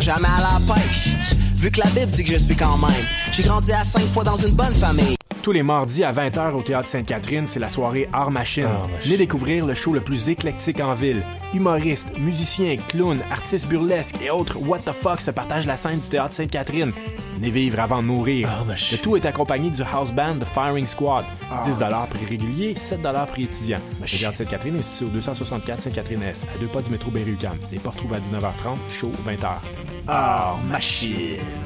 jamais à la pêche. Vu que la Bible dit que je suis quand même. J'ai grandi à cinq fois dans une bonne famille. Tous les mardis à 20h au Théâtre Sainte-Catherine, c'est la soirée Art Machine. Venez découvrir le show le plus éclectique en ville. Humoristes, musiciens, clowns, artistes burlesques et autres what the fuck se partagent la scène du Théâtre Sainte-Catherine. Venez vivre avant de mourir. Le tout est accompagné du house band The Firing Squad. 10 prix régulier, 7 prix étudiant. Le Théâtre Sainte-Catherine est situé au 264 Sainte-Catherine-S, à deux pas du métro Berry-UQAM. Les portes trouvent à 19h30, show 20h. Art Machine.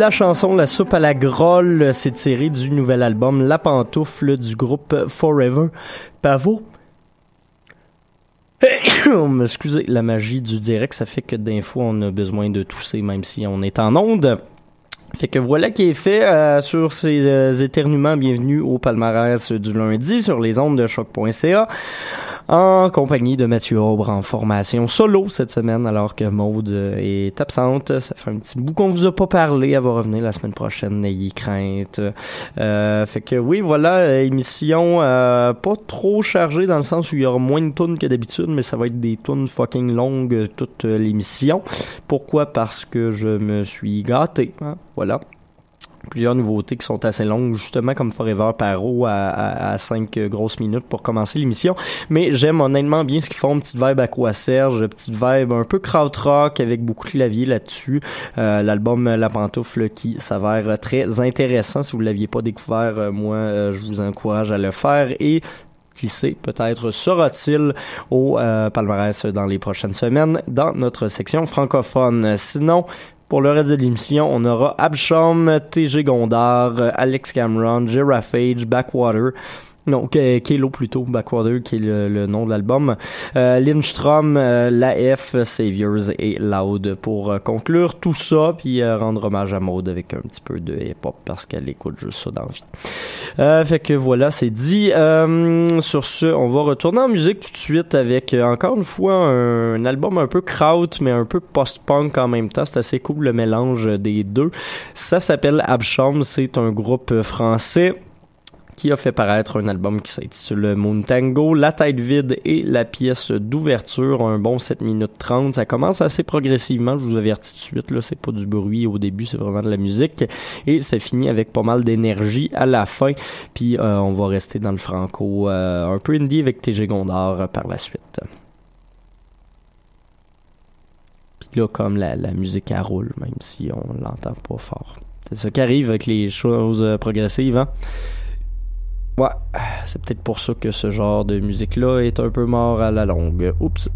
La chanson La soupe à la grolle s'est tirée du nouvel album La pantoufle du groupe Forever Pavot. Excusez, la magie du direct, ça fait que d'un fois on a besoin de tousser même si on est en onde. Fait que voilà qui est fait euh, sur ces euh, éternuements. Bienvenue au palmarès du lundi sur les ondes de choc.ca en compagnie de Mathieu Aubre en formation solo cette semaine alors que Maude euh, est absente. Ça fait un petit bout qu'on vous a pas parlé. Elle va revenir la semaine prochaine. N'ayez crainte. Euh, fait que oui, voilà, émission euh, pas trop chargée dans le sens où il y aura moins de tunes que d'habitude, mais ça va être des tunes fucking longues toute l'émission. Pourquoi? Parce que je me suis gâté. Hein? Voilà plusieurs nouveautés qui sont assez longues, justement comme Forever Paro à, à, à 5 grosses minutes pour commencer l'émission. Mais j'aime honnêtement bien ce qu'ils font, petite vibe à Serge, petite vibe un peu krautrock avec beaucoup de clavier là-dessus. Euh, L'album La Pantoufle qui s'avère très intéressant. Si vous l'aviez pas découvert, euh, moi euh, je vous encourage à le faire et qui sait, peut-être sera-t-il au euh, palmarès dans les prochaines semaines dans notre section francophone. Sinon, pour le reste de l'émission, on aura Absham, TG Gondar, Alex Cameron, Giraffage, Backwater. Non, Kelo plutôt, Backwater, qui est le, nom de l'album. Euh, Lindstrom, euh, l'AF, Saviors et Loud pour euh, conclure tout ça, puis rendre hommage à Maud avec un petit peu de hip-hop parce qu'elle écoute juste ça dans la vie. fait que voilà, c'est dit. sur ce, on va retourner en musique tout de suite avec encore une fois un, album un peu kraut, mais un peu post-punk en même temps. C'est assez cool le mélange des deux. Ça s'appelle Absham, c'est un groupe français qui a fait paraître un album qui s'intitule Moon Tango, La tête vide et la pièce d'ouverture, un bon 7 minutes 30. Ça commence assez progressivement, je vous avertis tout de suite, là, c'est pas du bruit au début, c'est vraiment de la musique. Et ça finit avec pas mal d'énergie à la fin. Puis euh, on va rester dans le franco, euh, un peu indie avec TG Gondar par la suite. Puis là, comme la, musique à roule, même si on l'entend pas fort. C'est ça qui arrive avec les choses progressives, hein? Ouais, c'est peut-être pour ça que ce genre de musique-là est un peu mort à la longue. Oups.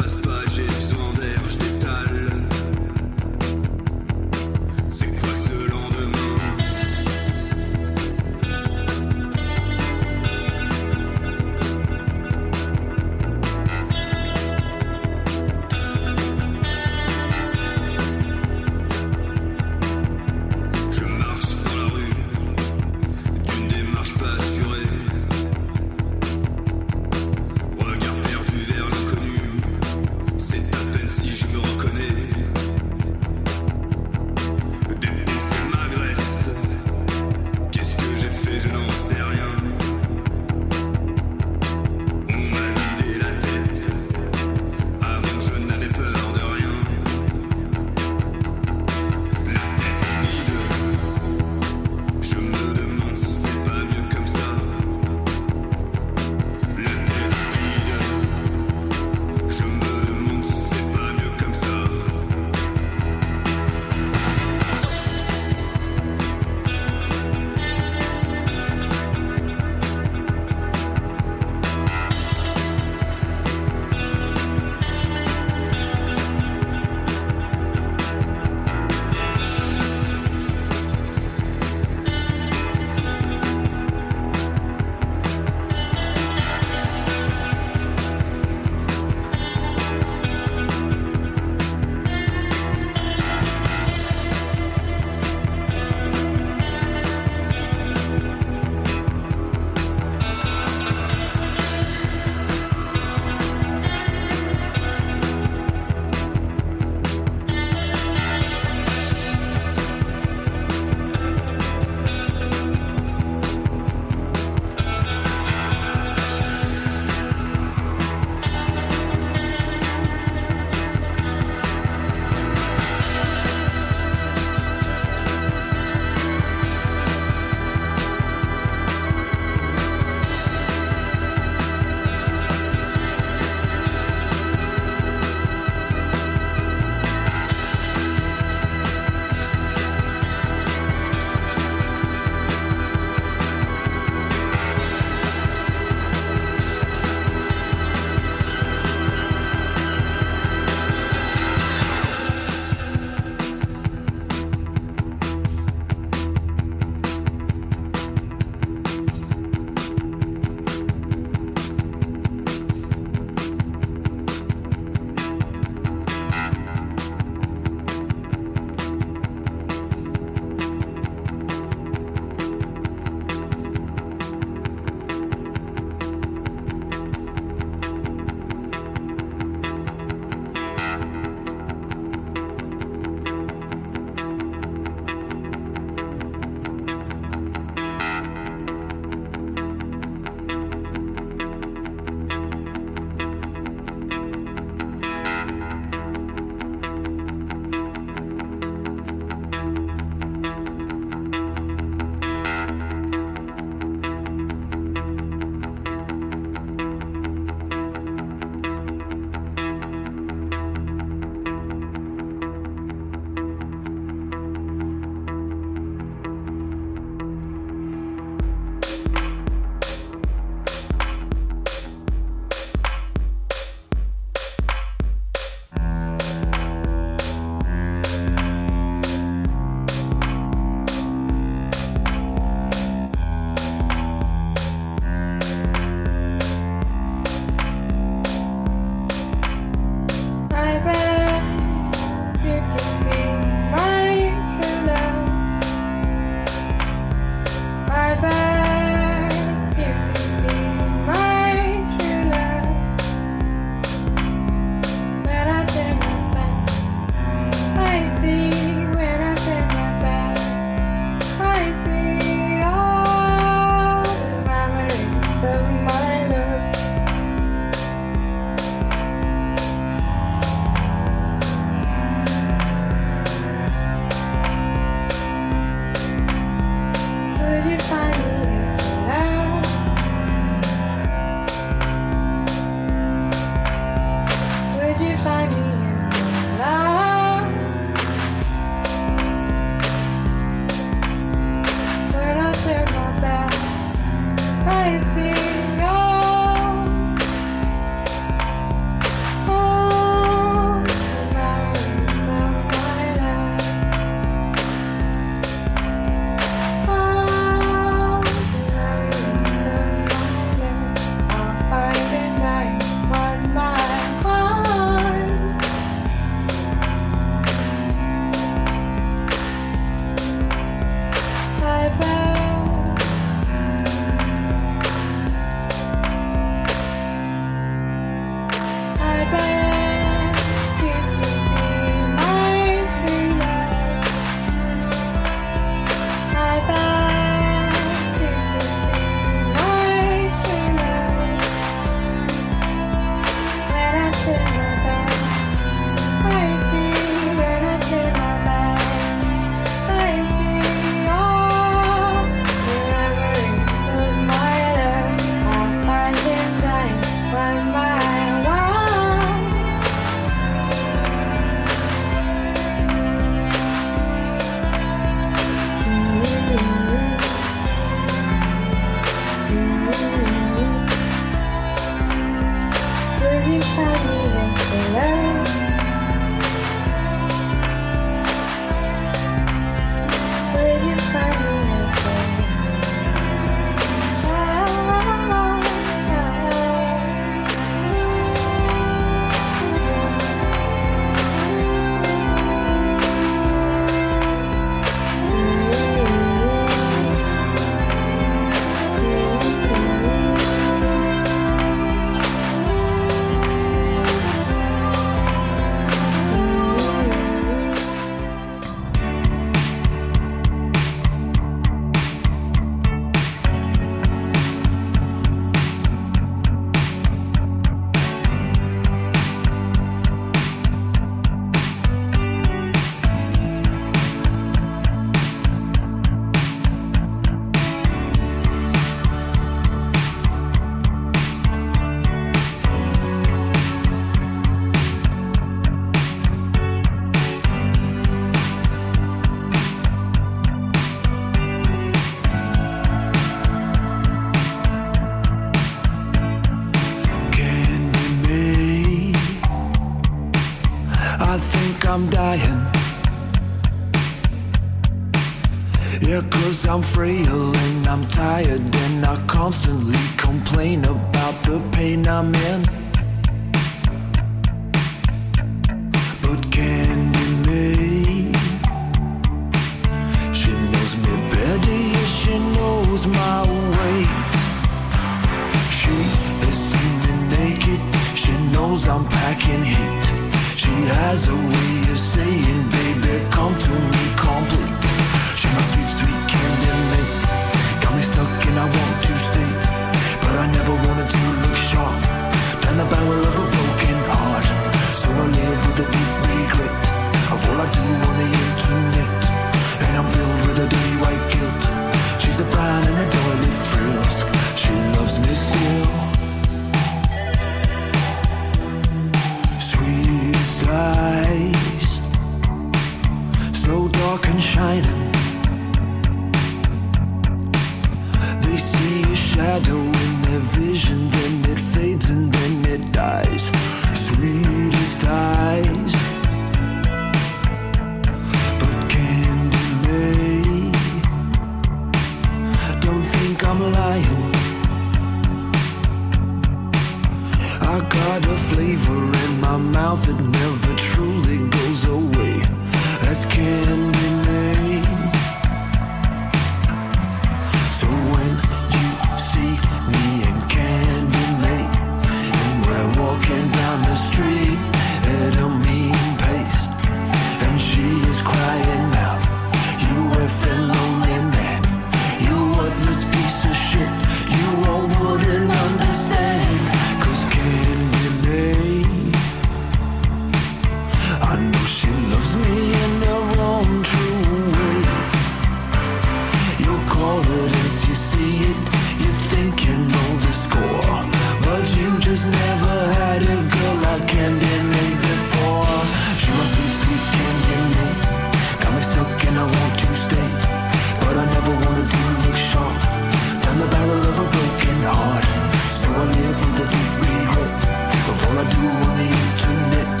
I do on the internet,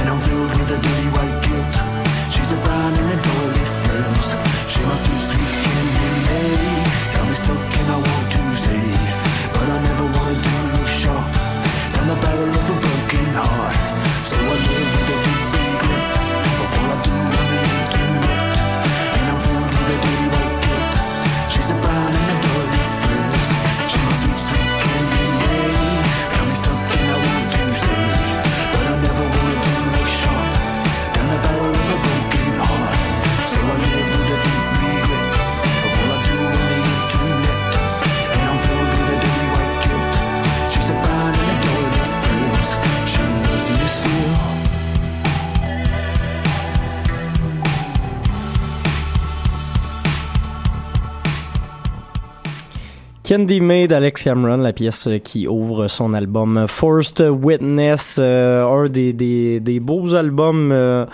and I'm filled with a dirty white. Candy Made, Alex Cameron, la pièce qui ouvre son album Forced Witness, euh, un des, des, des beaux albums euh,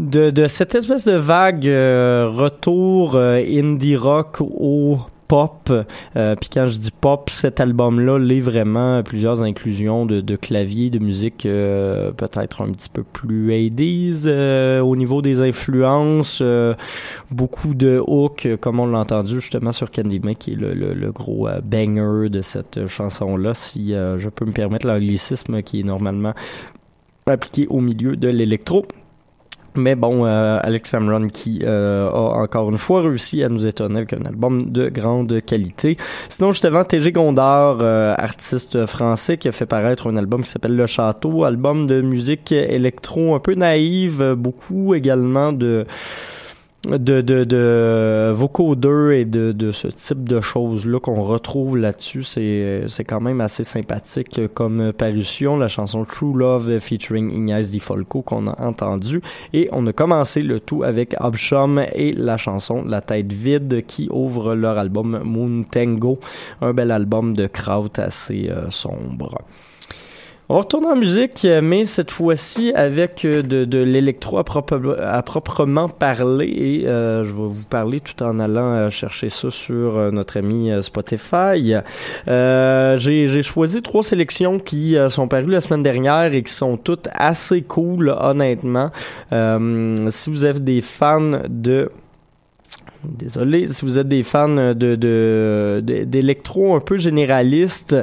de, de cette espèce de vague euh, retour indie rock au pop. Euh, Puis quand je dis pop, cet album-là lit vraiment plusieurs inclusions de, de clavier, de musique euh, peut-être un petit peu plus 80s euh, au niveau des influences. euh, beaucoup de hooks, comme on l'a entendu justement sur Candy May, qui est le, le, le gros banger de cette chanson-là, si je peux me permettre l'anglicisme qui est normalement appliqué au milieu de l'électro. Mais bon, euh, Alex Cameron qui euh, a encore une fois réussi à nous étonner avec un album de grande qualité. Sinon, juste avant, TG Gondard, euh, artiste français qui a fait paraître un album qui s'appelle Le Château, album de musique électro un peu naïve, beaucoup également de de, de, de vocodeurs et de, de ce type de choses-là qu'on retrouve là-dessus. C'est, c'est quand même assez sympathique comme parution. La chanson True Love featuring Ignace Di Folco qu'on a entendu. Et on a commencé le tout avec Absham et la chanson La tête vide qui ouvre leur album Moon Tango. Un bel album de kraut assez euh, sombre. On retourne en musique, mais cette fois-ci avec euh, de, de l'électro à, propre- à proprement parler. Et euh, je vais vous parler tout en allant euh, chercher ça sur notre ami Spotify. J'ai choisi trois sélections qui sont parues la semaine dernière et qui sont toutes assez cool, honnêtement. Si vous êtes des fans de Désolé, si vous êtes des fans de d'électro un peu généraliste,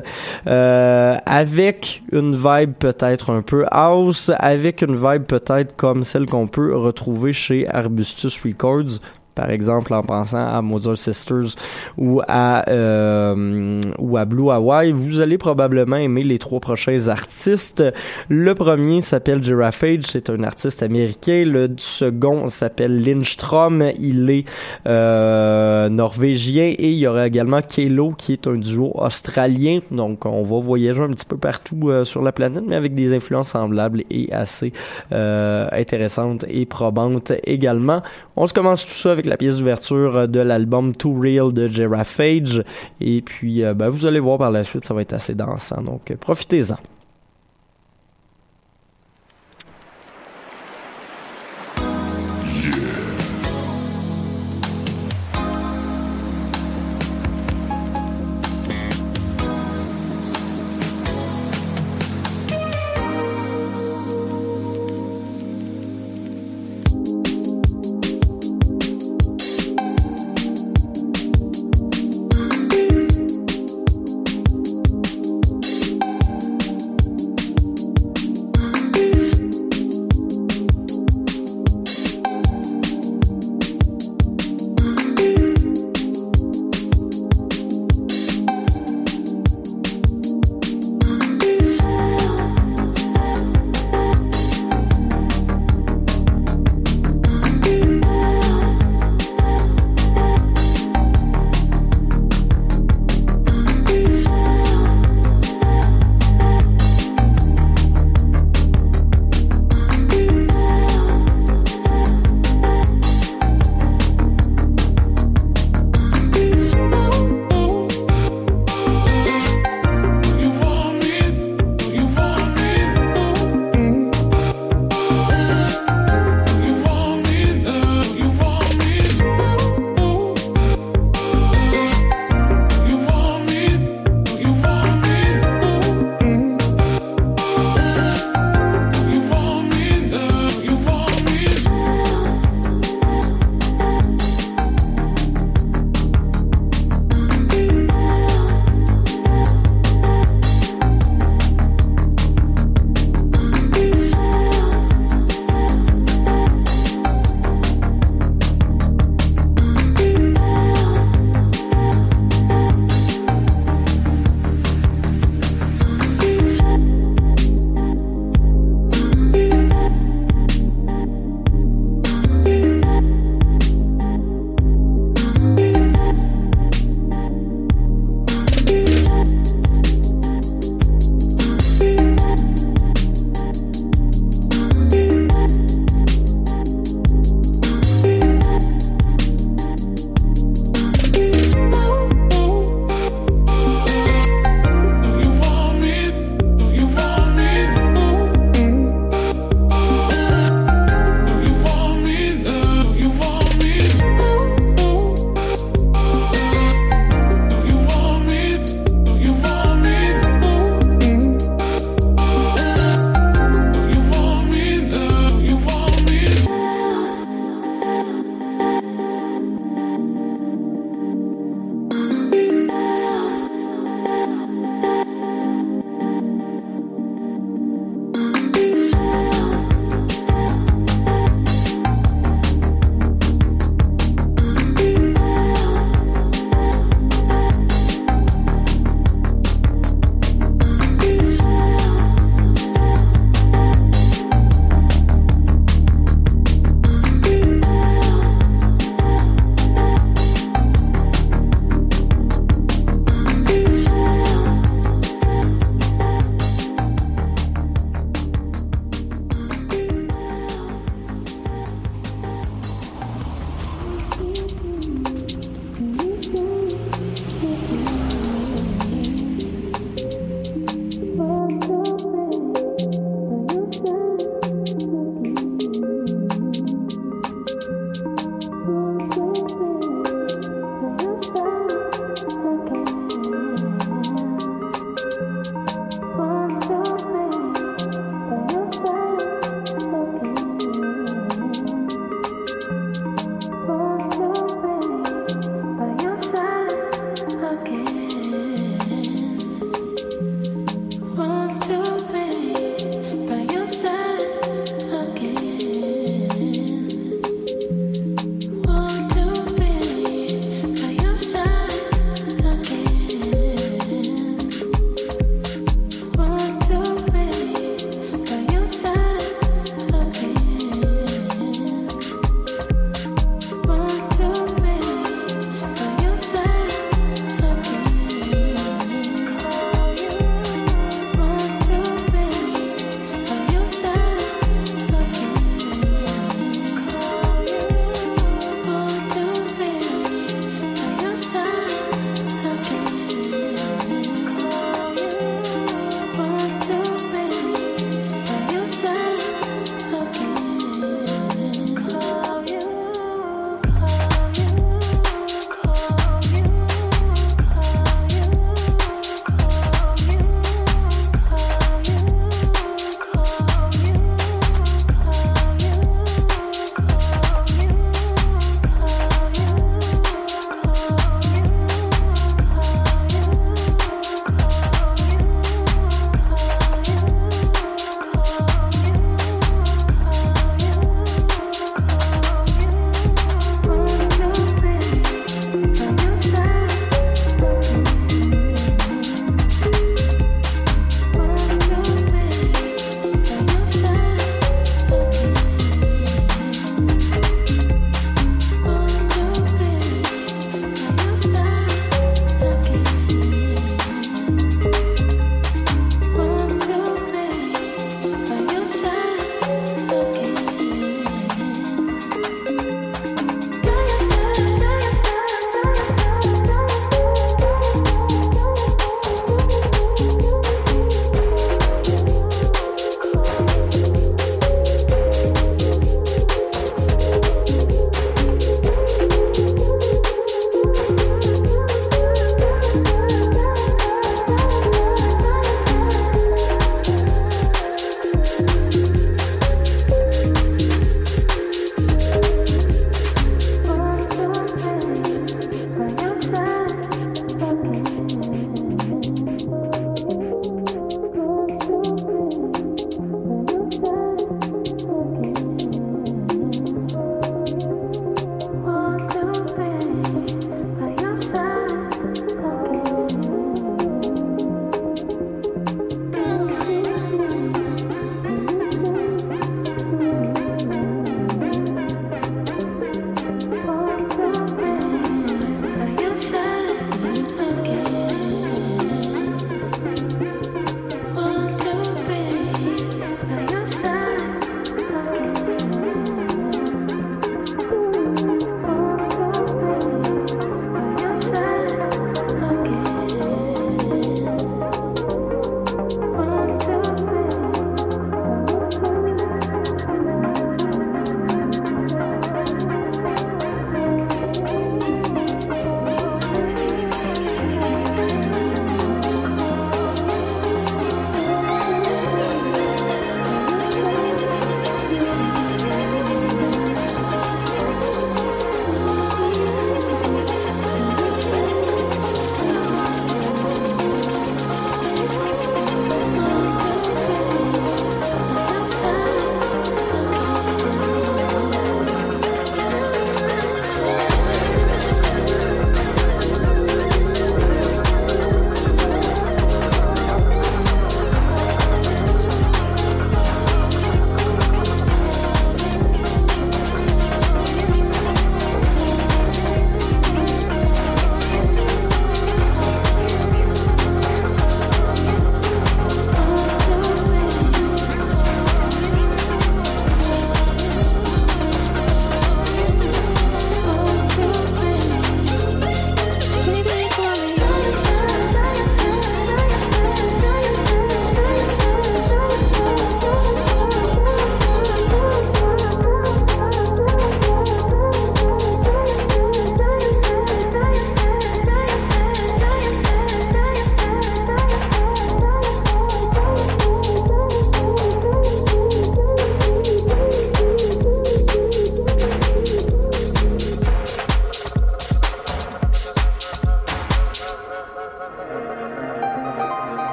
euh, avec une vibe peut-être un peu house, avec une vibe peut-être comme celle qu'on peut retrouver chez Arbustus Records. Par exemple, en pensant à Mozart Sisters ou à euh, ou à Blue Hawaii, vous allez probablement aimer les trois prochains artistes. Le premier s'appelle Giraffage, c'est un artiste américain. Le second s'appelle Lindstrom, il est euh, norvégien et il y aura également Kelo qui est un duo australien. Donc on va voyager un petit peu partout euh, sur la planète, mais avec des influences semblables et assez euh, intéressantes et probantes également. On se commence tout ça avec la pièce d'ouverture de l'album Too Real de Giraffage et puis euh, ben, vous allez voir par la suite, ça va être assez dansant. Donc euh, profitez-en.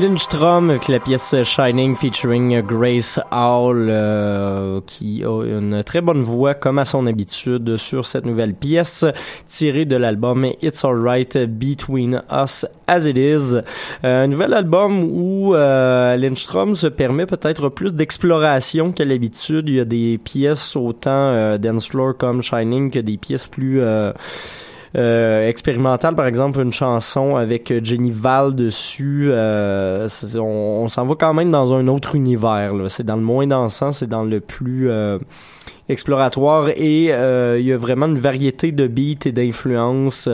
Lindstrom avec la pièce Shining featuring Grace Hall euh, qui a une très bonne voix comme à son habitude sur cette nouvelle pièce tirée de l'album It's Alright Between Us As It Is. Euh, un nouvel album où euh, Lindstrom se permet peut-être plus d'exploration qu'à l'habitude. Il y a des pièces autant euh, dance floor comme Shining que des pièces plus euh, euh, expérimental, par exemple, une chanson avec Jenny Val dessus. euh, on s'en va quand même dans un autre univers. C'est dans le moins dansant, c'est dans le plus euh, exploratoire et euh, il y a vraiment une variété de beats et d'influences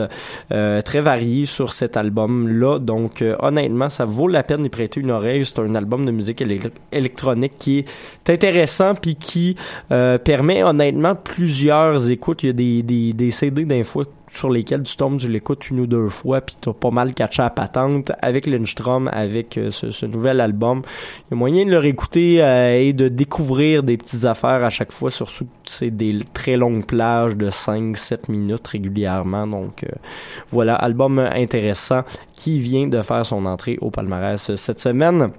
euh, très variées sur cet album-là. Donc, euh, honnêtement, ça vaut la peine d'y prêter une oreille. C'est un album de musique éle- électronique qui est intéressant puis qui euh, permet honnêtement plusieurs écoutes. Il y a des, des, des CD d'un fois sur lesquels tu tombes, tu l'écoutes une ou deux fois, puis t'as pas mal catché à patente avec Lindstrom, avec euh, ce, ce nouvel album. Il y a moyen de le réécouter euh, et de découvrir des petites affaires à chaque fois, surtout c'est des très longues plages de 5-7 minutes régulièrement. Donc euh, voilà, album intéressant qui vient de faire son entrée au palmarès cette semaine.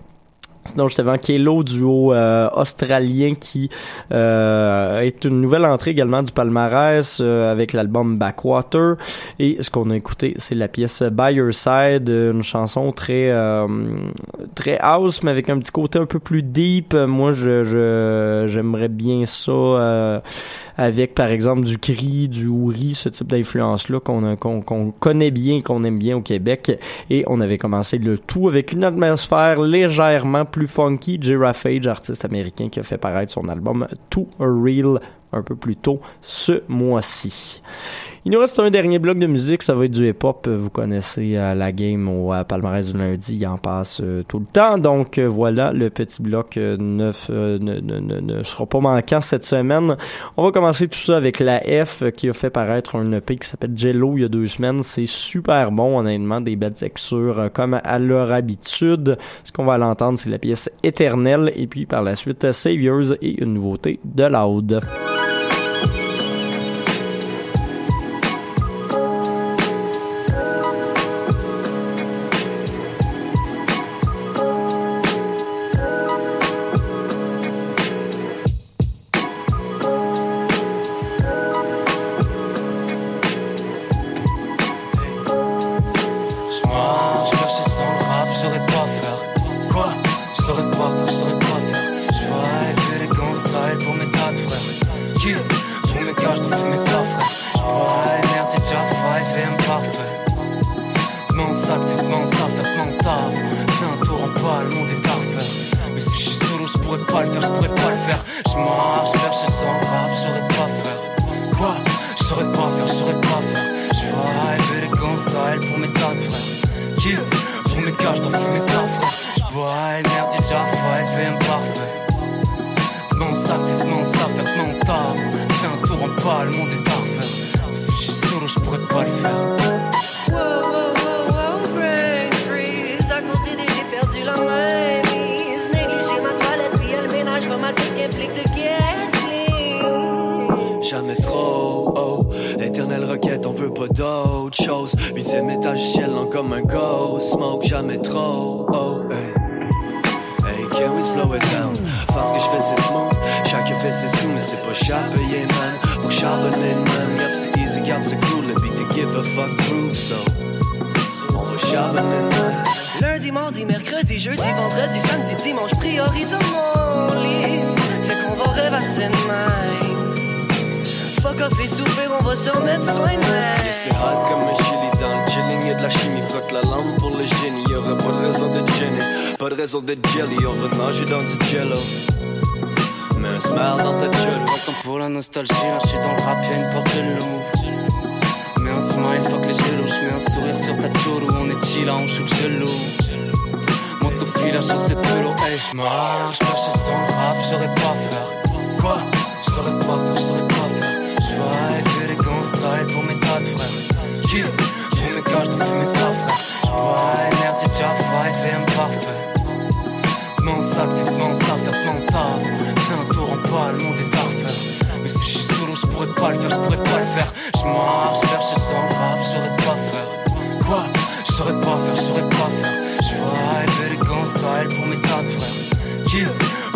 Sinon, juste avant Kelo, duo euh, australien qui euh, est une nouvelle entrée également du palmarès euh, avec l'album Backwater. Et ce qu'on a écouté, c'est la pièce By Your Side, une chanson très euh, très house, mais avec un petit côté un peu plus deep. Moi, je j'aimerais bien ça euh, avec, par exemple, du cri, du ouri, ce type d'influence-là qu'on qu'on connaît bien, qu'on aime bien au Québec. Et on avait commencé le tout avec une atmosphère légèrement funky. Giraffe Age, artiste américain qui a fait paraître son album To A Real un peu plus tôt ce mois-ci. Il nous reste un dernier bloc de musique, ça va être du hip-hop. Vous connaissez euh, la game au euh, palmarès du lundi, il en passe euh, tout le temps. Donc euh, voilà, le petit bloc euh, neuf, euh, ne, sera pas manquant cette semaine. On va commencer tout ça avec la F euh, qui a fait paraître un EP qui s'appelle Jello il y a deux semaines. C'est super bon, honnêtement, des belles textures euh, comme à leur habitude. Ce qu'on va l'entendre, c'est la pièce Éternelle et puis par la suite Saviors et une nouveauté de Loud. T'mens sac, t'mens ça, faire t'mens taf. Fais un tour en bas, le monde est à. Mais si j'suis solo, j'pourrais pas le faire, j'pourrais pas le faire. J'marche, cherchais sans le rap, je pas faire. Quoi? Je saurais pas faire, je saurais pas faire. J'vibe, élégant style pour mes de frères. Qui? Pour mes gars, j'dois fumer ça, frère. J'bois, merde, déjà five et imparfait. T'mens sac, t'mens ça, faire t'mens taf. Fais un tour en bas, le monde est à si j'suis solo, j'pourrais pas le faire. Implique de clean. Jamais trop, oh. Éternelle requête, on veut pas d'autre chose. Huitième étage, ciel lent comme un ghost. Smoke jamais trop, oh hey. Hey, can we slow it down? Faire ce que je fais, c'est smoke Chacun fait ses sous, mais c'est pas cher payé, man. Pour charbonner, man. Yup, c'est easy, garde, c'est cool. Le beat est give a fuck proof, so. On va charbonner, man. Lundi, mardi, mercredi, jeudi, vendredi, samedi, dimanche, priorise mon lit. Qu'on va rêvasser de même. Fuck off les soupers, on va se remettre soin de Yeah, même. c'est hot comme un chili dans le chilling, y'a de la chimie, frotte la lampe pour le génie, y'aurait pas de raison de gêner, pas de raison de jelly, on va nager dans du jello. Mets un smile dans ta gueule. Temps pour la nostalgie, là j'suis dans le rap, y'a une porte de loup. Mets un smile, fuck les jaloux, j'mets un sourire sur ta choulou, on est chill, là, on shoot gelou. Au fil, la chaussette pelo, hey, j'marche, cherche sans le rap, j'saurais pas faire. Quoi? J'saurais pas faire, j'saurais pas faire. J'vibe, élégant style pour mes tas de frères. Qui? Pour mes gars, j'dois fumer ça, frère. J'bois, merde, j'ai déjà five et imparfait. T'mens sac, t'mens ça, faire t'mens taf. Fais un tour en bas, le monde est à refaire. Mais si j'suis solo, j'pourrais pas le faire, j'pourrais pas le faire. J'marche, cherche sans le rap, j'saurais pas faire. Quoi? J'saurais pas faire, j'saurais pas faire. J'vibe, élégant style pour mes tas de frères. Qui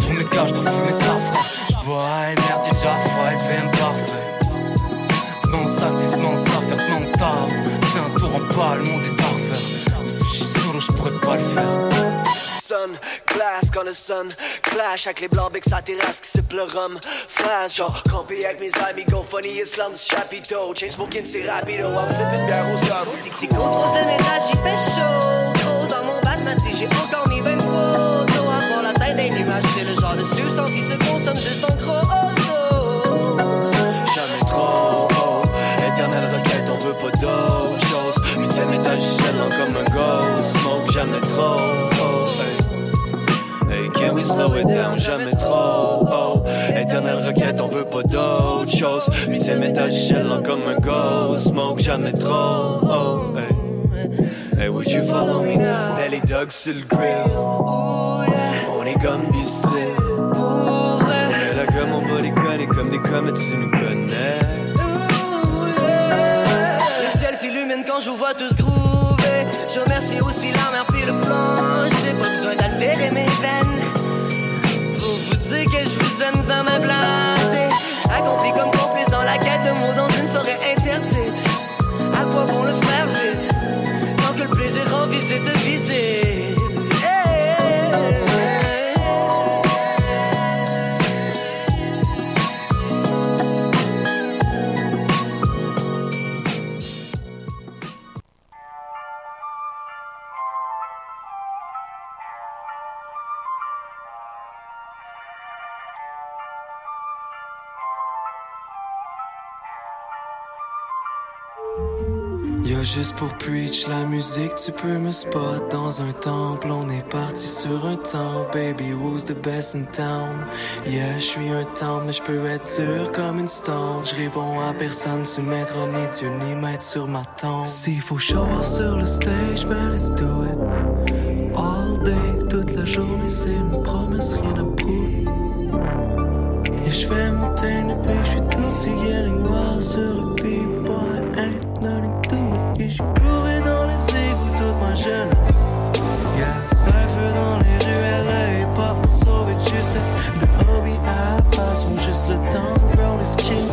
Pour mes gars, j'dois fumer ça, frère. J'bois, merde, j'ai déjà five et imparfait. T'mens sac, t'mens ça, faire t'mens taf. Fais un tour en bas, le monde est à refaire. Mais si j'suis solo, j'pourrais pas le faire. Sun, glace, quand le sun clash avec les blancs becs sa terrasse qui siffle le rhum Flash, genre campé avec mes amis, go funny, islam du chapiteau Chain smoking, c'est rapido, while sipping bière au C'est qu'au troisième étage, il fait chaud. J'ai encore mis ben trop d'eau fond la tête des nuages. C'est le genre de substance qui se consomme juste en gros. Jamais trop, oh. Éternelle requête, on veut pas d'autre chose. Huitième étage, ciel lent comme un ghost. Smoke jamais trop, oh. Hey, can we slow it down? Jamais trop, oh. Éternelle requête, on veut pas d'autre chose. Huitième étage, ciel lent comme un ghost. Smoke jamais trop, oh. Hey. Hey, would you follow me now? On est les dogs sur le grill. Oh, yeah. On est comme des styles. Oh. On est là comme on va déconner, comme des comètes, tu nous connais. Le ciel s'illumine quand je vous vois tous groover. Je remercie aussi la mer puis le plancher. Pas besoin d'altérer mes veines. Pour vous dire que je vous aime sans ma blâter. Accompli comme complice dans la quête de mots dans une forêt interdite. À quoi bon le It's tá dizendo? Là juste pour preach la musique, tu peux me spot dans un temple. On est parti sur un temps, baby, who's the best in town? Yeah, je suis un temple, mais je peux être dur comme une stone. Je réponds à personne, tu mettras ni Dieu ni maître sur ma tombe. S'il faut show off sur le stage, ben let's do it. All day, toute la journée, c'est une promesse, rien à prouver. Et je fais mon teint depuis que je suis petit, getting wild sur le beat, Et j'ai couru dans les égouts toute ma jeunesse. Yeah, cypher dans les rues LA, pop m'a sauvé de justesse. De hobby à passion, juste le temps de les skills.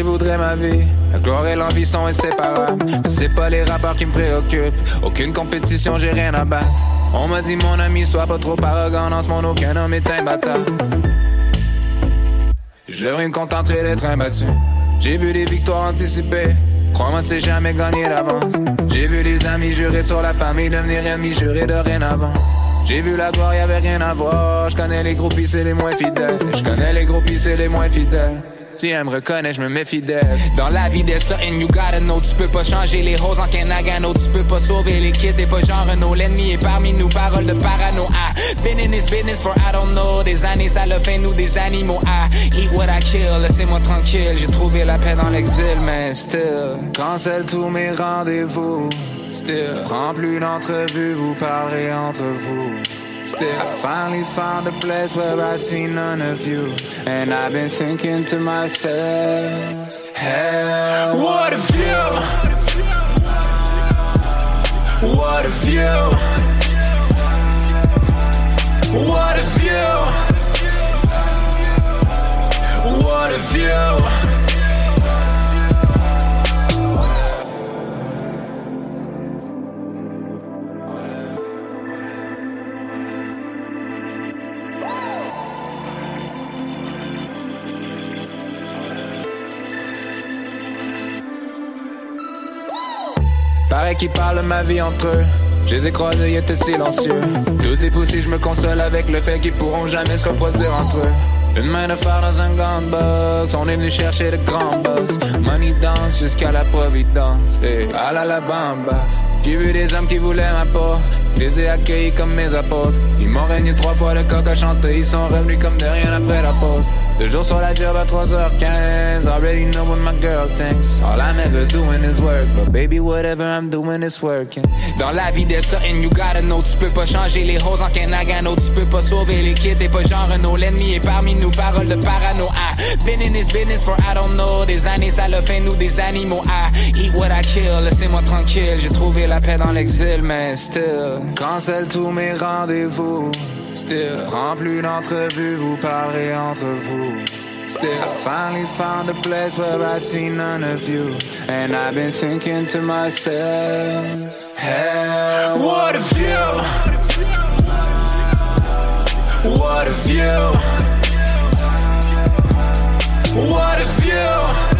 Il voudrait ma vie. La gloire et l'envie sont inséparables. Mais c'est pas les rappeurs qui me préoccupent. Aucune compétition, j'ai rien à battre. On m'a dit, mon ami, sois pas trop arrogant. Dans ce monde, aucun homme est imbattable. Je devrais me contenterai d'être imbattu. J'ai vu des victoires anticipées. Crois-moi, c'est jamais gagné d'avance. J'ai vu des amis jurer sur la famille, devenir ennemis, jurer de rien avant. J'ai vu la gloire, y avait rien à voir. Je connais les groupies, c'est les moins fidèles. Je connais les groupies, c'est les moins fidèles. Si elle me reconnaît, je me méfie d'elle. Dans la vie, there's something you gotta know. Tu peux pas changer les roses en Kenagano. Tu peux pas sauver les kids, t'es pas genre Renault. L'ennemi est parmi nous, parole de parano. Ah, been in this business for I don't know. Des années, ça le fait nous des animaux. Ah, eat what I kill, laissez-moi tranquille. J'ai trouvé la paix dans l'exil, mais still. Cancel tous mes rendez-vous. Still, prends plus d'entrevues, vous parlerez entre vous. Still, I finally found a place where I see none of you. And I've been thinking to myself, hell, what if you? What if you? What if you? What if you? Qu'ils parlent ma vie entre eux. Je les ai croisés, ils étaient silencieux. Tous des poussés, je me console avec le fait qu'ils pourront jamais se reproduire entre eux. Une main de fer dans un gun box, on est venu chercher de grands boss. Money danse jusqu'à la providence, et à la la bamba. J'ai vu des hommes qui voulaient ma peau, je les ai accueillis comme mes apôtres. Ils m'ont régné trois fois le coq à chanter, ils sont revenus comme de rien après la pause. Deux jours sur la job à 3h15. Already know what my girl thinks. All I'm ever doing is work. But baby, whatever I'm doing is working. Dans la vie de something you gotta know. Tu peux pas changer les roses en Kenagano. Tu peux pas sauver les kids. T'es pas genre Renault. L'ennemi est parmi nous. Paroles de parano. I been in this business for I don't know. Des années, ça l'a fait nous des animaux. I eat what I kill. Laissez-moi tranquille. J'ai trouvé la paix dans l'exil, mais still. Cancel tous mes rendez-vous. Still. Prends plus d'entrevues. Vous parlerez entre vous. Still, I finally found a place where I see none of you. And I've been thinking to myself, hell, what a view! What a view! What a view!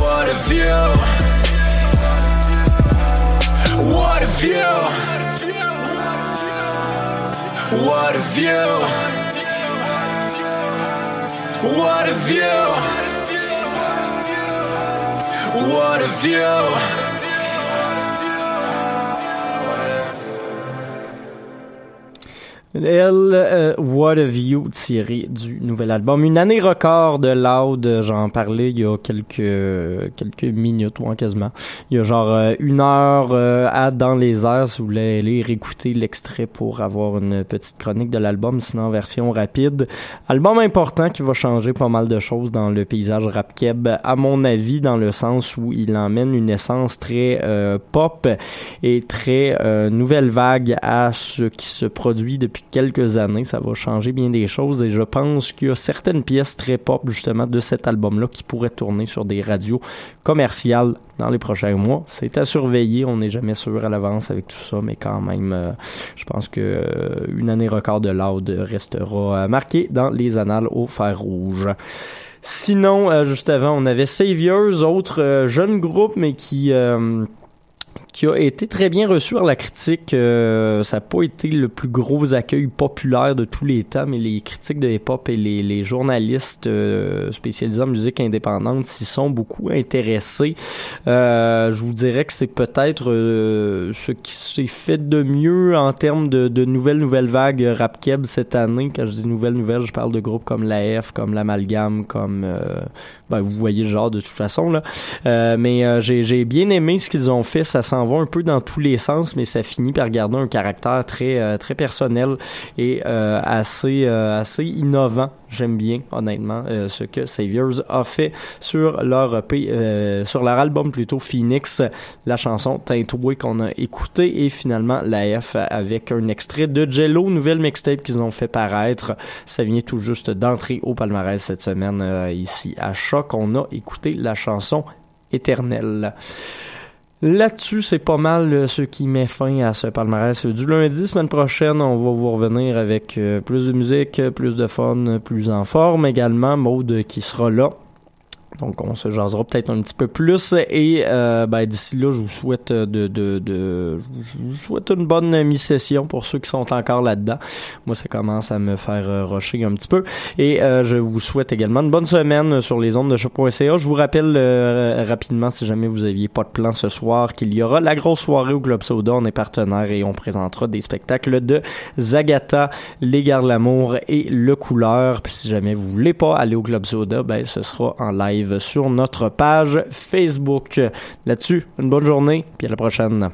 What a view! What a view! What a view! What a view! What a view! Elle, euh, What a View, tiré du nouvel album. Une année record de Loud, j'en parlais il y a quelques quelques minutes, ou quasiment. Il y a genre euh, une heure euh, à Dans les airs, si vous voulez aller réécouter l'extrait pour avoir une petite chronique de l'album, sinon version rapide. Album important qui va changer pas mal de choses dans le paysage rap keb, à mon avis, dans le sens où il emmène une essence très pop et très nouvelle vague à ce qui se produit depuis quelques années. Ça va changer bien des choses et je pense qu'il y a certaines pièces très pop justement de cet album-là qui pourraient tourner sur des radios commerciales dans les prochains mois. C'est à surveiller, on n'est jamais sûr à l'avance avec tout ça, mais quand même, euh, je pense que euh, une année record de Loud restera euh, marquée dans les annales au fer rouge. Sinon, euh, juste avant, on avait Saviors, autre jeune groupe, mais qui qui a été très bien reçu par la critique. Euh, ça n'a pas été le plus gros accueil populaire de tous les temps, mais les critiques de hip-hop et les, les journalistes euh, spécialisés en musique indépendante s'y sont beaucoup intéressés. Euh, je vous dirais que c'est peut-être euh, ce qui s'est fait de mieux en termes de, de nouvelles nouvelles vagues rap keb cette année. Quand je dis nouvelles nouvelles, je parle de groupes comme la F, comme l'Amalgame, comme euh, ben, vous voyez le genre de toute façon là. Mais j'ai bien aimé ce qu'ils ont fait. Ça s'en va un peu dans tous les sens, mais ça finit par garder un caractère très euh, très personnel et euh, assez euh, assez innovant. J'aime bien honnêtement ce que Saviors a fait sur leur EP, sur leur album plutôt Phoenix, la chanson Tintoué qu'on a écouté et finalement la F avec un extrait de Jello, nouvelle mixtape qu'ils ont fait paraître. Ça vient tout juste d'entrer au palmarès cette semaine ici à Choc. On a écouté la chanson Éternelle. Là-dessus, c'est pas mal euh, ce qui met fin à ce palmarès du lundi. Semaine prochaine, on va vous revenir avec euh, plus de musique, plus de fun, plus en forme également. Maude qui sera là. Donc, on se jasera peut-être un petit peu plus. Et euh, ben, d'ici là, je vous souhaite de, de, de, je vous souhaite une bonne mi-session pour ceux qui sont encore là-dedans. Moi, ça commence à me faire euh, rusher un petit peu. Et euh, je vous souhaite également une bonne semaine sur les ondes de choc.ca. Je vous rappelle euh, rapidement, si jamais vous aviez pas de plan ce soir, qu'il y aura la grosse soirée au Club Soda. On est partenaire et on présentera des spectacles de Zagata, Les Gardes de l'amour et Le Couleur. Puis si jamais vous voulez pas aller au Club Soda, ben ce sera en sur notre page Facebook. Là-dessus, une bonne journée, puis à la prochaine.